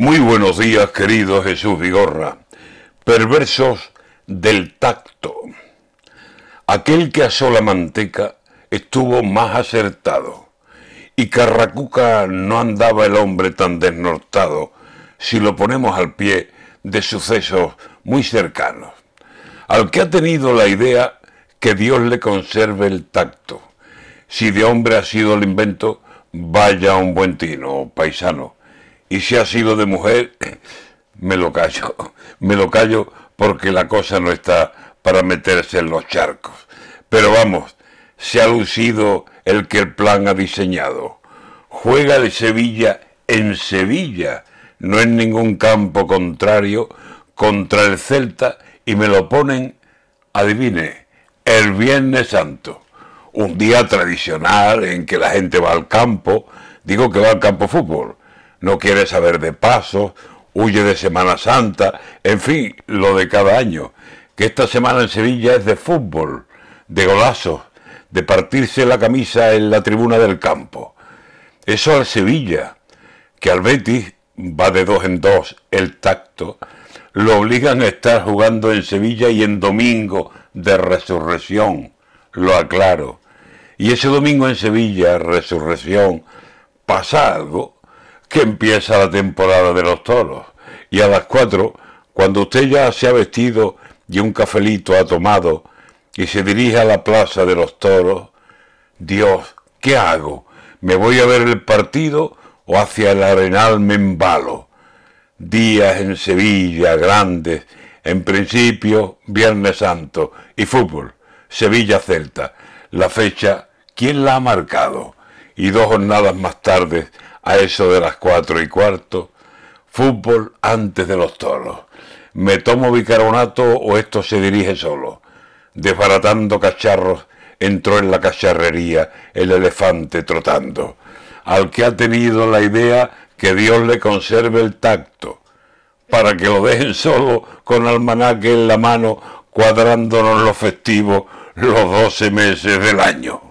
Muy buenos días, querido Jesús Vigorra. Perversos del tacto. Aquel que asó la manteca estuvo más acertado. Y Carracuca no andaba el hombre tan desnortado si lo ponemos al pie de sucesos muy cercanos. Al que ha tenido la idea que Dios le conserve el tacto. Si de hombre ha sido el invento, vaya un buen tino, paisano y si ha sido de mujer, me lo callo, me lo callo porque la cosa no está para meterse en los charcos. Pero vamos, se ha lucido el que el plan ha diseñado. Juega el Sevilla en Sevilla, no en ningún campo contrario, contra el Celta y me lo ponen, adivine, el Viernes Santo. Un día tradicional en que la gente va al campo, digo que va al campo fútbol, no quiere saber de pasos, huye de Semana Santa, en fin, lo de cada año. Que esta semana en Sevilla es de fútbol, de golazos, de partirse la camisa en la tribuna del campo. Eso al Sevilla, que al Betis va de dos en dos el tacto, lo obligan a estar jugando en Sevilla y en domingo de resurrección, lo aclaro. Y ese domingo en Sevilla, resurrección, pasa algo que empieza la temporada de los toros. Y a las cuatro, cuando usted ya se ha vestido y un cafelito ha tomado y se dirige a la plaza de los toros, Dios, ¿qué hago? ¿Me voy a ver el partido o hacia el arenal me embalo? Días en Sevilla grandes, en principio Viernes Santo y fútbol, Sevilla Celta. La fecha, ¿quién la ha marcado? Y dos jornadas más tarde a eso de las cuatro y cuarto, fútbol antes de los toros. ¿Me tomo bicarbonato o esto se dirige solo? Desbaratando cacharros, entró en la cacharrería el elefante trotando. Al que ha tenido la idea que Dios le conserve el tacto, para que lo dejen solo con almanaque en la mano, cuadrándonos los festivos los doce meses del año.